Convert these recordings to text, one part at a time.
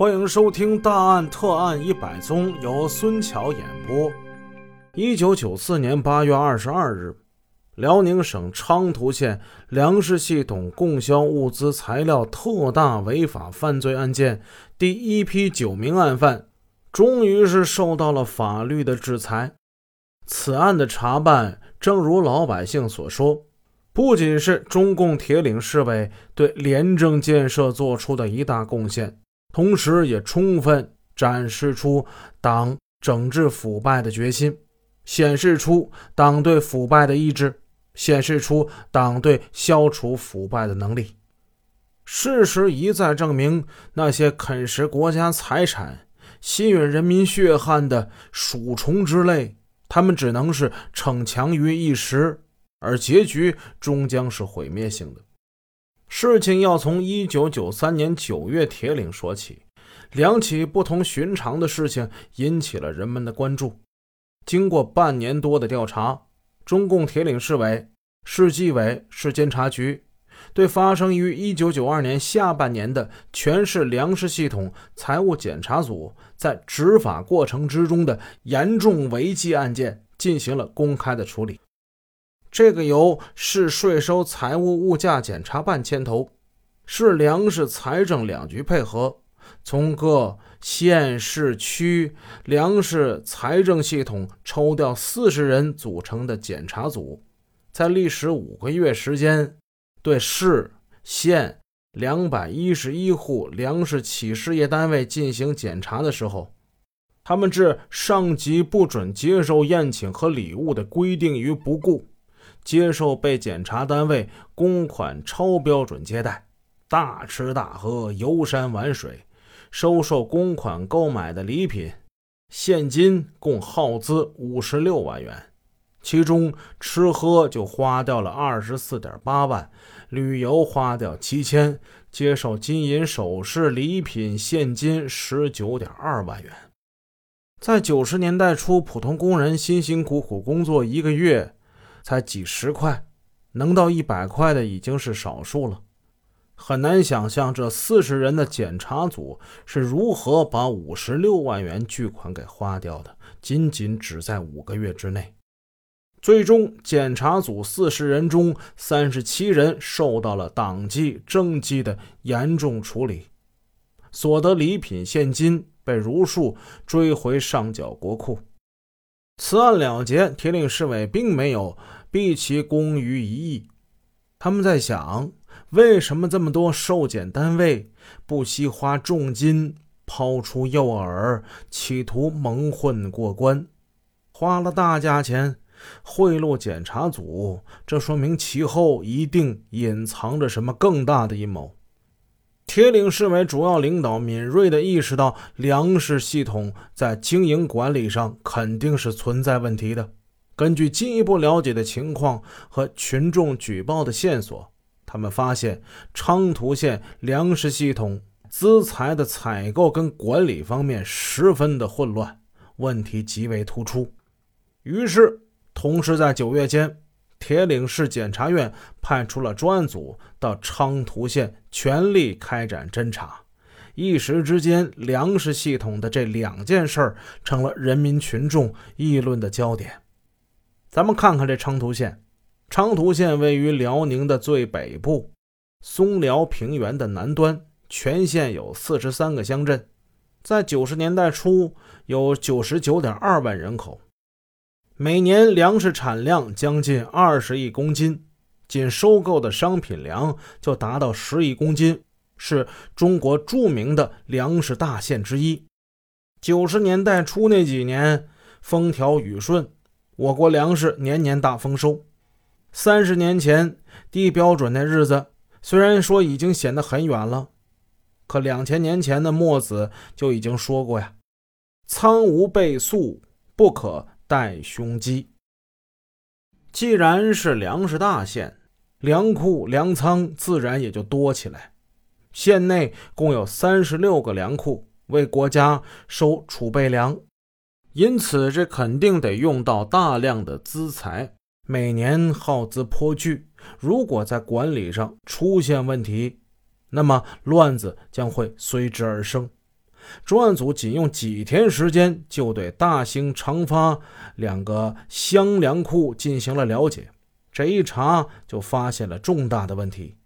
欢迎收听《大案特案一百宗》，由孙桥演播。一九九四年八月二十二日，辽宁省昌图县粮食系统供销物资材料特大违法犯罪案件第一批九名案犯，终于是受到了法律的制裁。此案的查办，正如老百姓所说。不仅是中共铁岭市委对廉政建设做出的一大贡献，同时也充分展示出党整治腐败的决心，显示出党对腐败的意志，显示出党对消除腐败的能力。事实一再证明，那些啃食国家财产、吸吮人民血汗的鼠虫之类，他们只能是逞强于一时。而结局终将是毁灭性的。事情要从一九九三年九月铁岭说起，两起不同寻常的事情引起了人们的关注。经过半年多的调查，中共铁岭市委、市纪委、市监察局对发生于一九九二年下半年的全市粮食系统财务检查组在执法过程之中的严重违纪案件进行了公开的处理。这个由市税收财务物价检查办牵头，市粮食财政两局配合，从各县市区粮食财政系统抽调四十人组成的检查组，在历时五个月时间，对市县两百一十一户粮食企事业单位进行检查的时候，他们置上级不准接受宴请和礼物的规定于不顾。接受被检查单位公款超标准接待，大吃大喝，游山玩水，收受公款购买的礼品、现金共耗资五十六万元，其中吃喝就花掉了二十四点八万，旅游花掉七千，接受金银首饰、礼品、现金十九点二万元。在九十年代初，普通工人辛辛苦苦工作一个月。才几十块，能到一百块的已经是少数了。很难想象这四十人的检查组是如何把五十六万元巨款给花掉的，仅仅只在五个月之内。最终，检查组四十人中三十七人受到了党纪政纪的严重处理，所得礼品现金被如数追回上缴国库。此案了结，铁岭市委并没有毕其功于一役。他们在想，为什么这么多受检单位不惜花重金抛出诱饵，企图蒙混过关？花了大价钱贿赂检查组，这说明其后一定隐藏着什么更大的阴谋。铁岭市委主要领导敏锐地意识到，粮食系统在经营管理上肯定是存在问题的。根据进一步了解的情况和群众举报的线索，他们发现昌图县粮食系统资材的采购跟管理方面十分的混乱，问题极为突出。于是，同时在九月间。铁岭市检察院派出了专案组到昌图县，全力开展侦查。一时之间，粮食系统的这两件事成了人民群众议论的焦点。咱们看看这昌图县，昌图县位于辽宁的最北部，松辽平原的南端，全县有四十三个乡镇，在九十年代初有九十九点二万人口。每年粮食产量将近二十亿公斤，仅收购的商品粮就达到十亿公斤，是中国著名的粮食大县之一。九十年代初那几年风调雨顺，我国粮食年年大丰收。三十年前低标准的日子，虽然说已经显得很远了，可两千年前的墨子就已经说过呀：“仓无备粟，不可。”带胸肌。既然是粮食大县，粮库粮仓自然也就多起来。县内共有三十六个粮库，为国家收储备粮，因此这肯定得用到大量的资财，每年耗资颇巨。如果在管理上出现问题，那么乱子将会随之而生。专案组仅用几天时间就对大兴、长发两个乡粮库进行了了解。这一查就发现了重大的问题，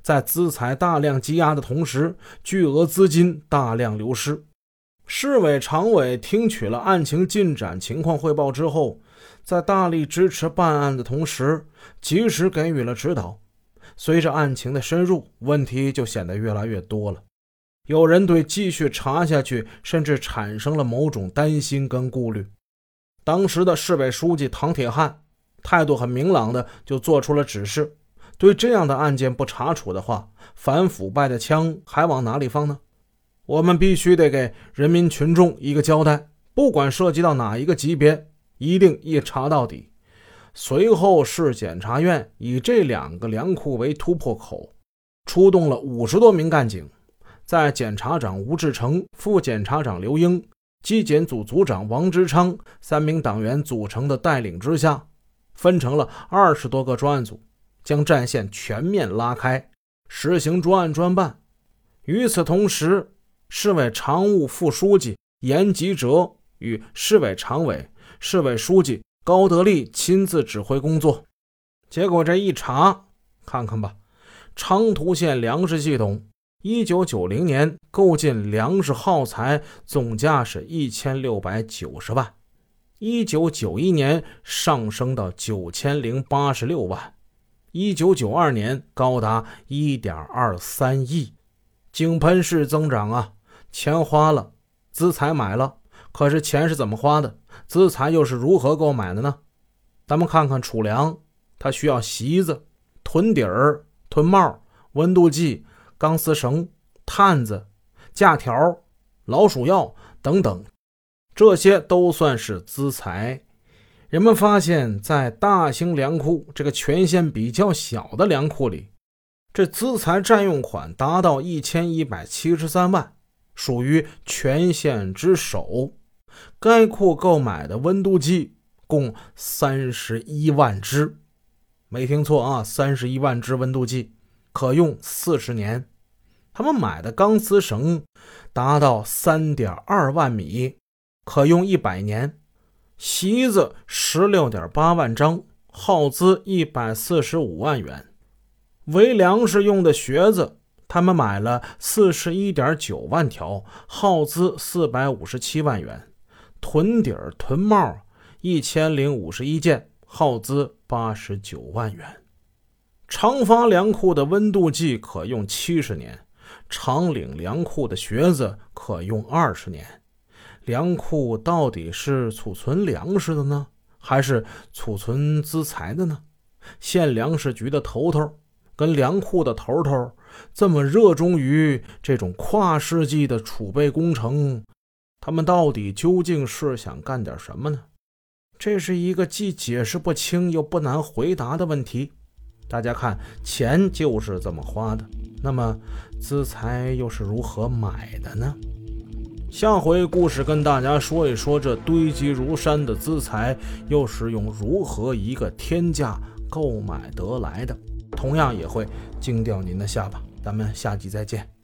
在资财大量积压的同时，巨额资金大量流失。市委常委听取了案情进展情况汇报之后，在大力支持办案的同时，及时给予了指导。随着案情的深入，问题就显得越来越多了。有人对继续查下去，甚至产生了某种担心跟顾虑。当时的市委书记唐铁汉态度很明朗的就做出了指示：对这样的案件不查处的话，反腐败的枪还往哪里放呢？我们必须得给人民群众一个交代，不管涉及到哪一个级别，一定一查到底。随后，市检察院以这两个粮库为突破口，出动了五十多名干警。在检察长吴志成、副检察长刘英、纪检组组长王之昌三名党员组成的带领之下，分成了二十多个专案组，将战线全面拉开，实行专案专办。与此同时，市委常务副书记严吉哲与市委常委、市委书记高德利亲自指挥工作。结果这一查，看看吧，昌图县粮食系统。一九九零年购进粮食耗材总价是一千六百九十万，一九九一年上升到九千零八十六万，一九九二年高达一点二三亿，井喷式增长啊！钱花了，资财买了，可是钱是怎么花的？资财又是如何购买的呢？咱们看看储粮，它需要席子、囤底儿、囤帽、温度计。钢丝绳、探子、架条、老鼠药等等，这些都算是资财。人们发现，在大兴粮库这个全县比较小的粮库里，这资财占用款达到一千一百七十三万，属于全县之首。该库购买的温度计共三十一万只，没听错啊，三十一万只温度计。可用四十年，他们买的钢丝绳达到三点二万米，可用一百年；席子十六点八万张，耗资一百四十五万元；为粮食用的靴子，他们买了四十一点九万条，耗资四百五十七万元；囤底儿、囤帽一千零五十一件，耗资八十九万元。长发粮库的温度计可用七十年，长岭粮库的靴子可用二十年。粮库到底是储存粮食的呢，还是储存资财的呢？县粮食局的头头跟粮库的头头这么热衷于这种跨世纪的储备工程，他们到底究竟是想干点什么呢？这是一个既解释不清又不难回答的问题。大家看，钱就是这么花的，那么资财又是如何买的呢？下回故事跟大家说一说，这堆积如山的资财又是用如何一个天价购买得来的，同样也会惊掉您的下巴。咱们下集再见。